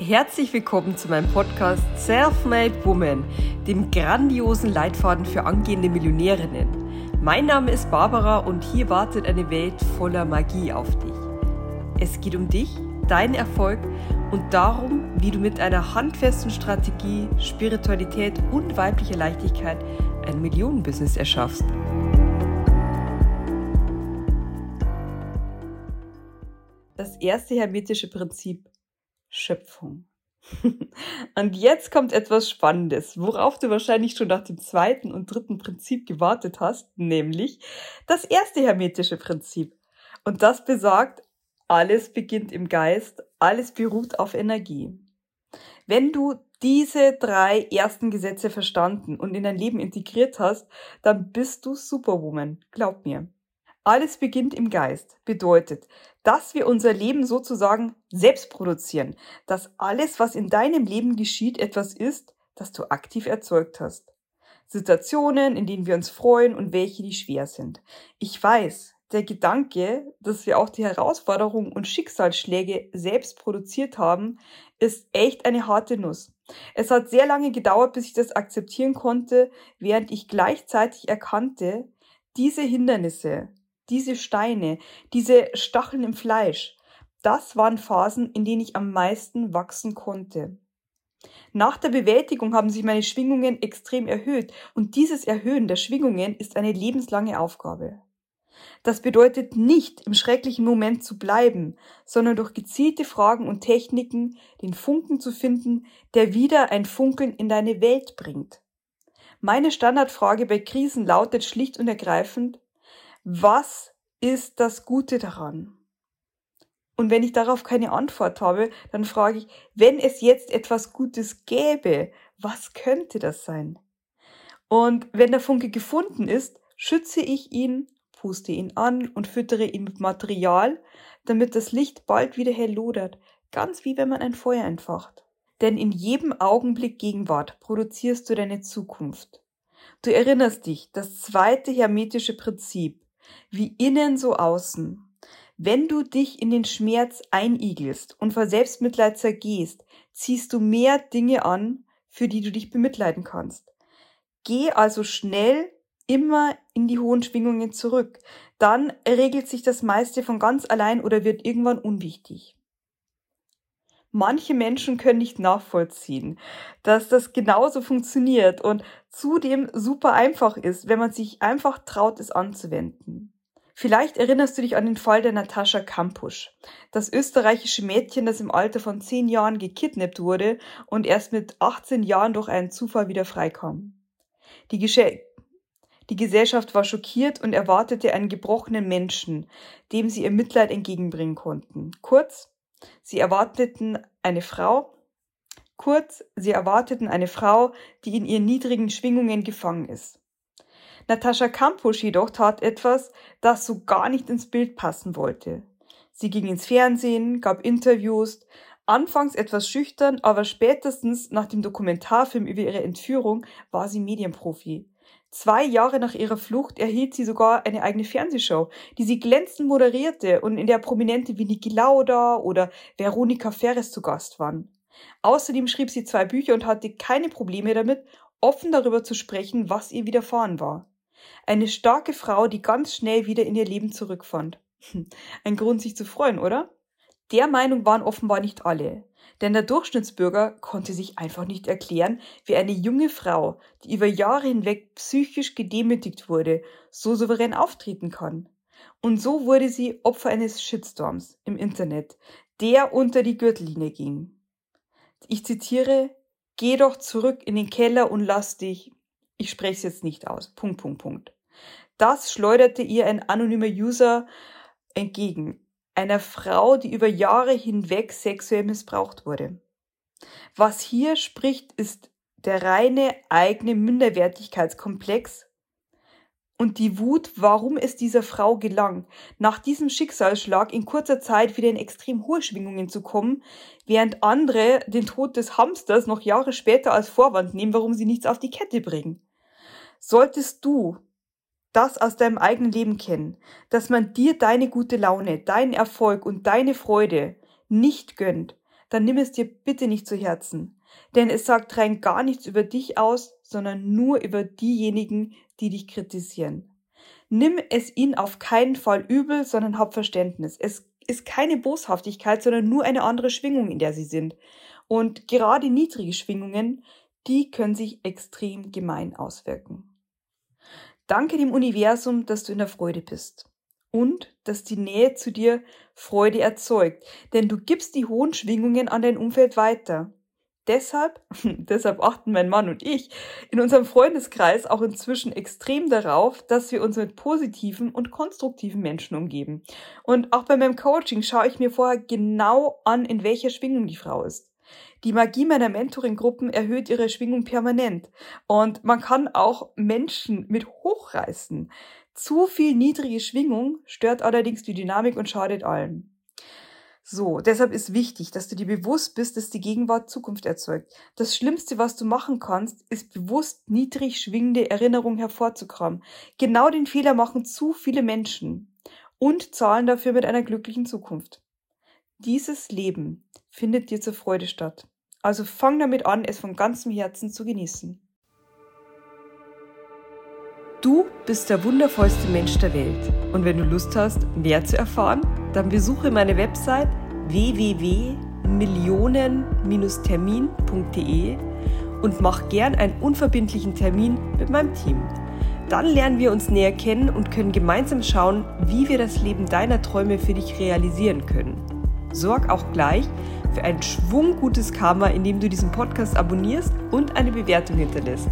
Herzlich willkommen zu meinem Podcast Self-Made Woman, dem grandiosen Leitfaden für angehende Millionärinnen. Mein Name ist Barbara und hier wartet eine Welt voller Magie auf dich. Es geht um dich, deinen Erfolg und darum, wie du mit einer handfesten Strategie, Spiritualität und weiblicher Leichtigkeit ein Millionenbusiness erschaffst. Das erste hermetische Prinzip Schöpfung. Und jetzt kommt etwas Spannendes, worauf du wahrscheinlich schon nach dem zweiten und dritten Prinzip gewartet hast, nämlich das erste hermetische Prinzip. Und das besagt, alles beginnt im Geist, alles beruht auf Energie. Wenn du diese drei ersten Gesetze verstanden und in dein Leben integriert hast, dann bist du Superwoman, glaub mir. Alles beginnt im Geist bedeutet, dass wir unser Leben sozusagen selbst produzieren, dass alles, was in deinem Leben geschieht, etwas ist, das du aktiv erzeugt hast. Situationen, in denen wir uns freuen und welche, die schwer sind. Ich weiß, der Gedanke, dass wir auch die Herausforderungen und Schicksalsschläge selbst produziert haben, ist echt eine harte Nuss. Es hat sehr lange gedauert, bis ich das akzeptieren konnte, während ich gleichzeitig erkannte, diese Hindernisse, diese Steine, diese Stacheln im Fleisch, das waren Phasen, in denen ich am meisten wachsen konnte. Nach der Bewältigung haben sich meine Schwingungen extrem erhöht und dieses Erhöhen der Schwingungen ist eine lebenslange Aufgabe. Das bedeutet nicht, im schrecklichen Moment zu bleiben, sondern durch gezielte Fragen und Techniken den Funken zu finden, der wieder ein Funkeln in deine Welt bringt. Meine Standardfrage bei Krisen lautet schlicht und ergreifend, was ist das Gute daran? Und wenn ich darauf keine Antwort habe, dann frage ich, wenn es jetzt etwas Gutes gäbe, was könnte das sein? Und wenn der Funke gefunden ist, schütze ich ihn, puste ihn an und füttere ihn mit Material, damit das Licht bald wieder hell lodert, ganz wie wenn man ein Feuer entfacht. Denn in jedem Augenblick Gegenwart produzierst du deine Zukunft. Du erinnerst dich, das zweite hermetische Prinzip, wie innen so außen. Wenn du dich in den Schmerz einigelst und vor Selbstmitleid zergehst, ziehst du mehr Dinge an, für die du dich bemitleiden kannst. Geh also schnell immer in die hohen Schwingungen zurück. Dann regelt sich das meiste von ganz allein oder wird irgendwann unwichtig. Manche Menschen können nicht nachvollziehen, dass das genauso funktioniert und zudem super einfach ist, wenn man sich einfach traut, es anzuwenden. Vielleicht erinnerst du dich an den Fall der Natascha Kampusch, das österreichische Mädchen, das im Alter von zehn Jahren gekidnappt wurde und erst mit 18 Jahren durch einen Zufall wieder freikam. Die, Gesche die Gesellschaft war schockiert und erwartete einen gebrochenen Menschen, dem sie ihr Mitleid entgegenbringen konnten. Kurz, Sie erwarteten eine Frau, kurz, sie erwarteten eine Frau, die in ihren niedrigen Schwingungen gefangen ist. Natascha Kampusch jedoch tat etwas, das so gar nicht ins Bild passen wollte. Sie ging ins Fernsehen, gab Interviews, anfangs etwas schüchtern, aber spätestens nach dem Dokumentarfilm über ihre Entführung war sie Medienprofi. Zwei Jahre nach ihrer Flucht erhielt sie sogar eine eigene Fernsehshow, die sie glänzend moderierte und in der prominente wie Niki Lauda oder Veronika Ferres zu Gast waren. Außerdem schrieb sie zwei Bücher und hatte keine Probleme damit, offen darüber zu sprechen, was ihr widerfahren war. Eine starke Frau, die ganz schnell wieder in ihr Leben zurückfand. Ein Grund, sich zu freuen, oder? Der Meinung waren offenbar nicht alle. Denn der Durchschnittsbürger konnte sich einfach nicht erklären, wie eine junge Frau, die über Jahre hinweg psychisch gedemütigt wurde, so souverän auftreten kann. Und so wurde sie Opfer eines Shitstorms im Internet, der unter die Gürtellinie ging. Ich zitiere, geh doch zurück in den Keller und lass dich, ich spreche es jetzt nicht aus, Punkt, Punkt, Punkt. Das schleuderte ihr ein anonymer User entgegen einer Frau, die über Jahre hinweg sexuell missbraucht wurde. Was hier spricht, ist der reine eigene Minderwertigkeitskomplex und die Wut, warum es dieser Frau gelang, nach diesem Schicksalsschlag in kurzer Zeit wieder in extrem hohe Schwingungen zu kommen, während andere den Tod des Hamsters noch Jahre später als Vorwand nehmen, warum sie nichts auf die Kette bringen. Solltest du das aus deinem eigenen Leben kennen, dass man dir deine gute Laune, deinen Erfolg und deine Freude nicht gönnt, dann nimm es dir bitte nicht zu Herzen. Denn es sagt rein gar nichts über dich aus, sondern nur über diejenigen, die dich kritisieren. Nimm es ihnen auf keinen Fall übel, sondern hab Verständnis. Es ist keine Boshaftigkeit, sondern nur eine andere Schwingung, in der sie sind. Und gerade niedrige Schwingungen, die können sich extrem gemein auswirken. Danke dem Universum, dass du in der Freude bist und dass die Nähe zu dir Freude erzeugt, denn du gibst die hohen Schwingungen an dein Umfeld weiter. Deshalb, deshalb achten mein Mann und ich in unserem Freundeskreis auch inzwischen extrem darauf, dass wir uns mit positiven und konstruktiven Menschen umgeben. Und auch bei meinem Coaching schaue ich mir vorher genau an, in welcher Schwingung die Frau ist. Die Magie meiner Mentoring-Gruppen erhöht ihre Schwingung permanent. Und man kann auch Menschen mit hochreißen. Zu viel niedrige Schwingung stört allerdings die Dynamik und schadet allen. So, deshalb ist wichtig, dass du dir bewusst bist, dass die Gegenwart Zukunft erzeugt. Das Schlimmste, was du machen kannst, ist bewusst niedrig schwingende Erinnerungen hervorzukramen. Genau den Fehler machen zu viele Menschen und zahlen dafür mit einer glücklichen Zukunft. Dieses Leben findet dir zur Freude statt. Also fang damit an, es von ganzem Herzen zu genießen. Du bist der wundervollste Mensch der Welt. Und wenn du Lust hast, mehr zu erfahren, dann besuche meine Website www.millionen-termin.de und mach gern einen unverbindlichen Termin mit meinem Team. Dann lernen wir uns näher kennen und können gemeinsam schauen, wie wir das Leben deiner Träume für dich realisieren können. Sorg auch gleich für ein schwunggutes Karma, indem du diesen Podcast abonnierst und eine Bewertung hinterlässt.